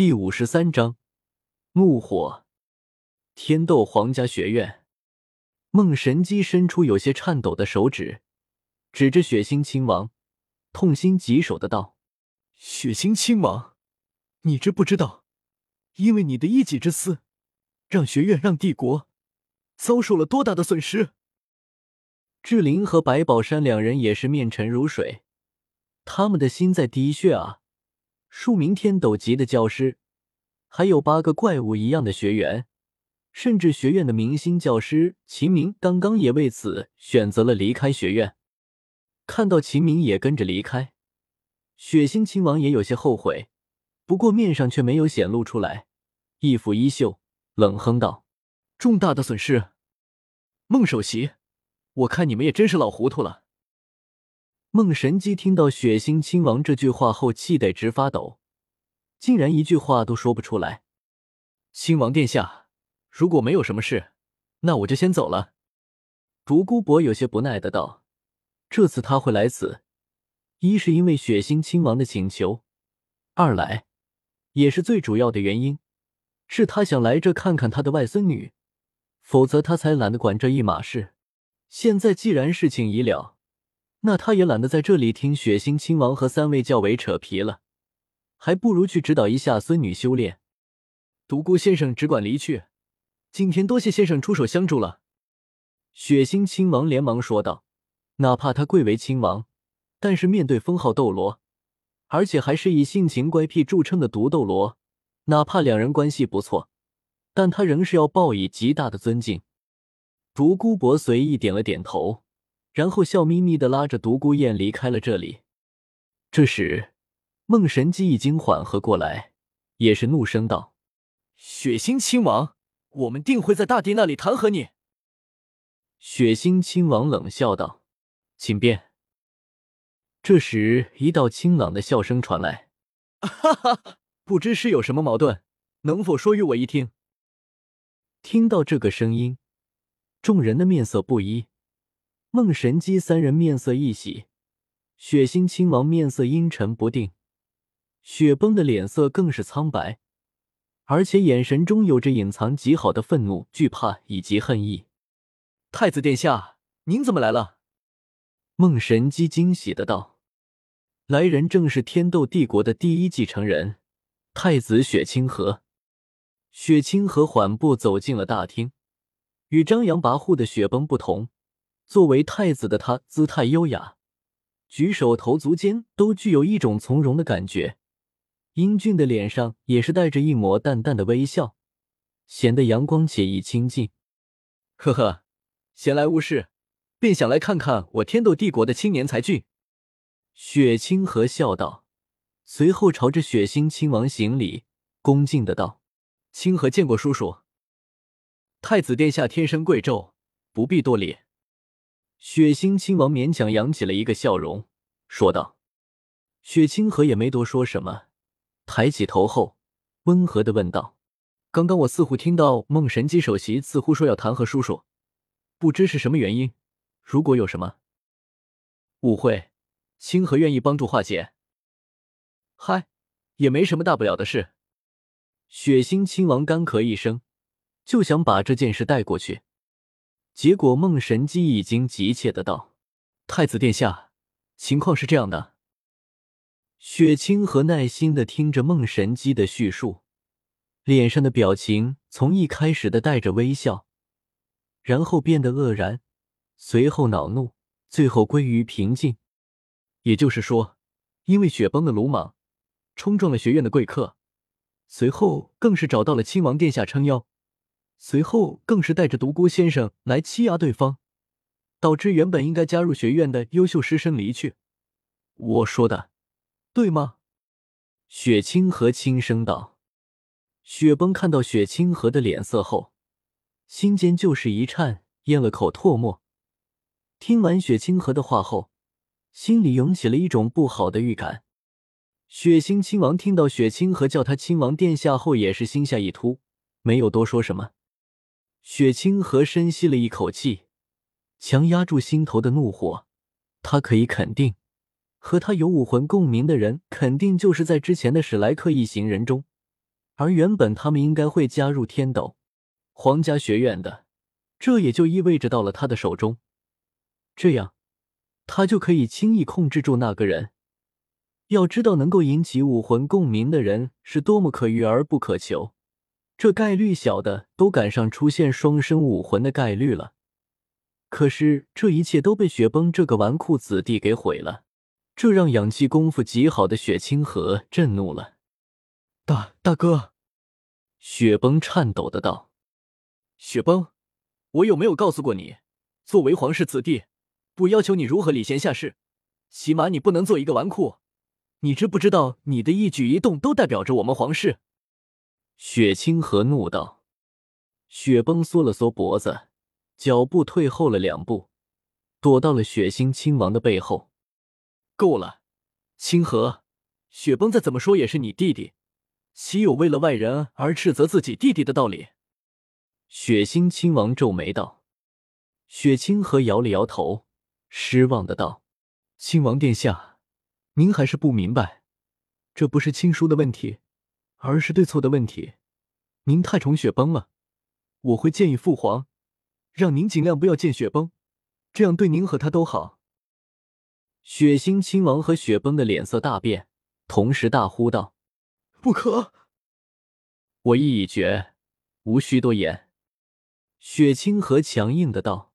第五十三章怒火。天斗皇家学院，梦神机伸出有些颤抖的手指，指着血腥亲王，痛心疾首的道：“血腥亲王，你知不知道，因为你的一己之私，让学院、让帝国遭受了多大的损失？”志玲和白宝山两人也是面沉如水，他们的心在滴血啊！数名天斗级的教师，还有八个怪物一样的学员，甚至学院的明星教师秦明，刚刚也为此选择了离开学院。看到秦明也跟着离开，血腥亲王也有些后悔，不过面上却没有显露出来，一抚衣袖，冷哼道：“重大的损失，孟首席，我看你们也真是老糊涂了。”孟神机听到血腥亲王这句话后，气得直发抖，竟然一句话都说不出来。亲王殿下，如果没有什么事，那我就先走了。独孤博有些不耐的道：“这次他会来此，一是因为血腥亲王的请求，二来也是最主要的原因，是他想来这看看他的外孙女，否则他才懒得管这一码事。现在既然事情已了。”那他也懒得在这里听血腥亲王和三位教委扯皮了，还不如去指导一下孙女修炼。独孤先生只管离去，今天多谢先生出手相助了。血腥亲王连忙说道：“哪怕他贵为亲王，但是面对封号斗罗，而且还是以性情乖僻著称的毒斗罗，哪怕两人关系不错，但他仍是要报以极大的尊敬。”独孤博随意点了点头。然后笑眯眯的拉着独孤雁离开了这里。这时，梦神机已经缓和过来，也是怒声道：“血腥亲王，我们定会在大帝那里弹劾你。”血腥亲王冷笑道：“请便。”这时，一道清朗的笑声传来：“哈哈，不知是有什么矛盾，能否说与我一听？”听到这个声音，众人的面色不一。孟神机三人面色一喜，血腥亲王面色阴沉不定，雪崩的脸色更是苍白，而且眼神中有着隐藏极好的愤怒、惧怕以及恨意。太子殿下，您怎么来了？孟神机惊喜的道：“来人正是天斗帝国的第一继承人，太子雪清河。”雪清河缓步走进了大厅，与张扬跋扈的雪崩不同。作为太子的他，姿态优雅，举手投足间都具有一种从容的感觉。英俊的脸上也是带着一抹淡淡的微笑，显得阳光且易亲近。呵呵，闲来无事，便想来看看我天斗帝国的青年才俊。雪清河笑道，随后朝着血腥亲王行礼，恭敬的道：“清河见过叔叔。太子殿下天生贵胄，不必多礼。”血腥亲王勉强扬起了一个笑容，说道：“雪清河也没多说什么，抬起头后，温和的问道：‘刚刚我似乎听到梦神机首席似乎说要弹劾叔叔，不知是什么原因？如果有什么误会，清河愿意帮助化解。’嗨，也没什么大不了的事。”血腥亲王干咳一声，就想把这件事带过去。结果，孟神机已经急切的道：“太子殿下，情况是这样的。”雪清河耐心的听着孟神机的叙述，脸上的表情从一开始的带着微笑，然后变得愕然，随后恼怒，最后归于平静。也就是说，因为雪崩的鲁莽，冲撞了学院的贵客，随后更是找到了亲王殿下撑腰。随后更是带着独孤先生来欺压对方，导致原本应该加入学院的优秀师生离去。我说的对吗？雪清河轻声道。雪崩看到雪清河的脸色后，心间就是一颤，咽了口唾沫。听完雪清河的话后，心里涌起了一种不好的预感。雪星亲王听到雪清河叫他亲王殿下后，也是心下一突，没有多说什么。雪清河深吸了一口气，强压住心头的怒火。他可以肯定，和他有武魂共鸣的人，肯定就是在之前的史莱克一行人中而原本他们应该会加入天斗皇家学院的，这也就意味着到了他的手中，这样他就可以轻易控制住那个人。要知道，能够引起武魂共鸣的人是多么可遇而不可求，这概率小的都赶上出现双生武魂的概率了。可是这一切都被雪崩这个纨绔子弟给毁了，这让养气功夫极好的雪清河震怒了。大大哥，雪崩颤抖的道：“雪崩，我有没有告诉过你，作为皇室子弟，不要求你如何礼贤下士，起码你不能做一个纨绔。你知不知道，你的一举一动都代表着我们皇室？”雪清河怒道。雪崩缩了缩脖子。脚步退后了两步，躲到了血腥亲王的背后。够了，清河，雪崩再怎么说也是你弟弟，岂有为了外人而斥责自己弟弟的道理？血腥亲王皱眉道。雪清河摇了摇头，失望的道：“亲王殿下，您还是不明白，这不是亲疏的问题，而是对错的问题。您太宠雪崩了，我会建议父皇。”让您尽量不要见雪崩，这样对您和他都好。血腥亲王和雪崩的脸色大变，同时大呼道：“不可！我意已决，无需多言。”雪清河强硬的道。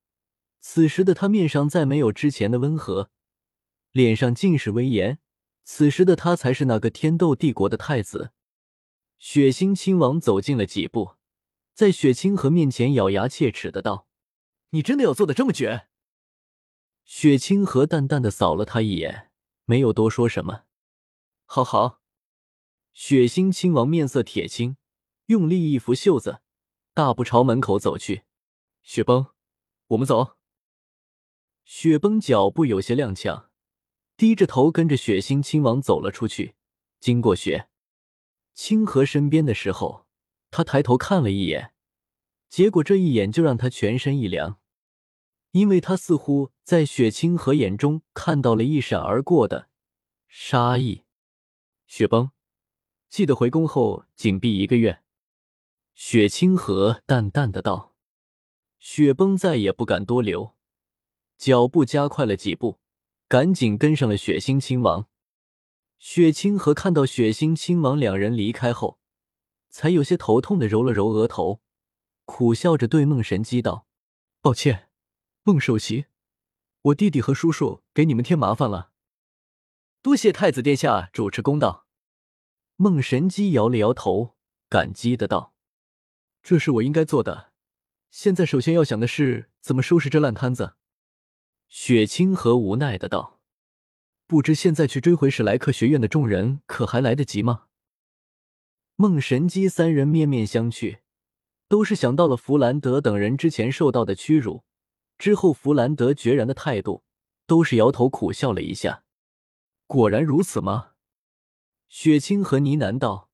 此时的他面上再没有之前的温和，脸上尽是威严。此时的他才是那个天斗帝国的太子。血腥亲王走近了几步。在雪清河面前咬牙切齿的道：“你真的要做的这么绝？”雪清河淡淡的扫了他一眼，没有多说什么。好好，血腥亲王面色铁青，用力一拂袖子，大步朝门口走去。雪崩，我们走。雪崩脚步有些踉跄，低着头跟着血腥亲王走了出去。经过雪清河身边的时候。他抬头看了一眼，结果这一眼就让他全身一凉，因为他似乎在雪清河眼中看到了一闪而过的杀意。雪崩，记得回宫后紧闭一个月。雪清河淡淡的道。雪崩再也不敢多留，脚步加快了几步，赶紧跟上了雪星亲王。雪清河看到血腥亲王两人离开后。才有些头痛的揉了揉额头，苦笑着对孟神机道：“抱歉，孟首席，我弟弟和叔叔给你们添麻烦了。多谢太子殿下主持公道。”孟神机摇了摇头，感激的道：“这是我应该做的。现在首先要想的是怎么收拾这烂摊子。”雪清河无奈的道：“不知现在去追回史莱克学院的众人，可还来得及吗？”梦神机三人面面相觑，都是想到了弗兰德等人之前受到的屈辱。之后，弗兰德决然的态度，都是摇头苦笑了一下。果然如此吗？雪清河呢喃道：“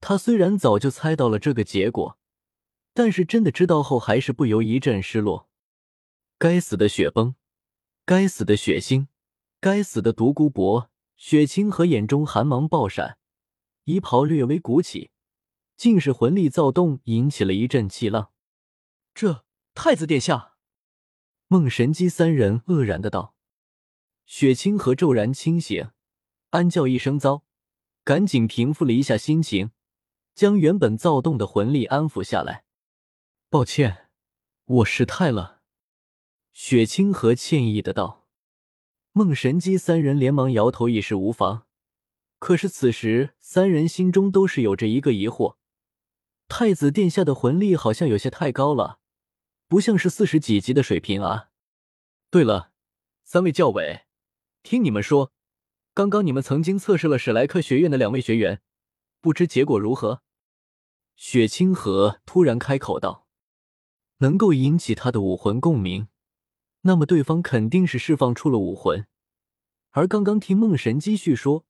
他虽然早就猜到了这个结果，但是真的知道后，还是不由一阵失落。该死的雪崩，该死的血腥，该死的独孤博！”雪清河眼中寒芒爆闪。衣袍略微鼓起，竟是魂力躁动，引起了一阵气浪。这太子殿下，孟神机三人愕然的道。雪清河骤然清醒，暗叫一声“糟”，赶紧平复了一下心情，将原本躁动的魂力安抚下来。抱歉，我失态了。雪清河歉意的道。孟神机三人连忙摇头，一时无妨。可是此时，三人心中都是有着一个疑惑：太子殿下的魂力好像有些太高了，不像是四十几级的水平啊。对了，三位教委，听你们说，刚刚你们曾经测试了史莱克学院的两位学员，不知结果如何？雪清河突然开口道：“能够引起他的武魂共鸣，那么对方肯定是释放出了武魂。而刚刚听梦神继续说。”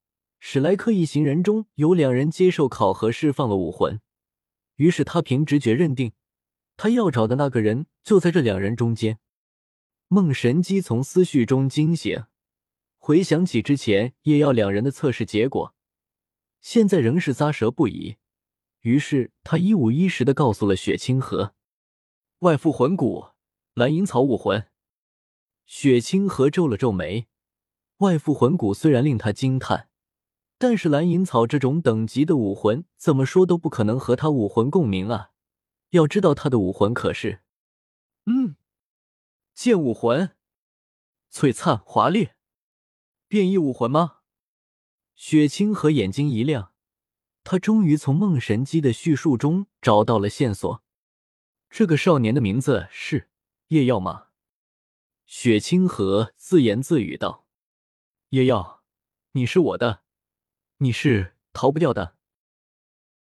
史莱克一行人中有两人接受考核释放了武魂，于是他凭直觉认定，他要找的那个人就在这两人中间。梦神机从思绪中惊醒，回想起之前叶耀两人的测试结果，现在仍是咂舌不已。于是他一五一十的告诉了雪清河：“外附魂骨，蓝银草武魂。”雪清河皱了皱眉，外附魂骨虽然令他惊叹，但是蓝银草这种等级的武魂，怎么说都不可能和他武魂共鸣啊！要知道他的武魂可是……嗯，剑武魂，璀璨华丽，变异武魂吗？雪清河眼睛一亮，他终于从梦神机的叙述中找到了线索。这个少年的名字是叶耀吗？雪清河自言自语道：“叶耀，你是我的，你是逃不掉的。”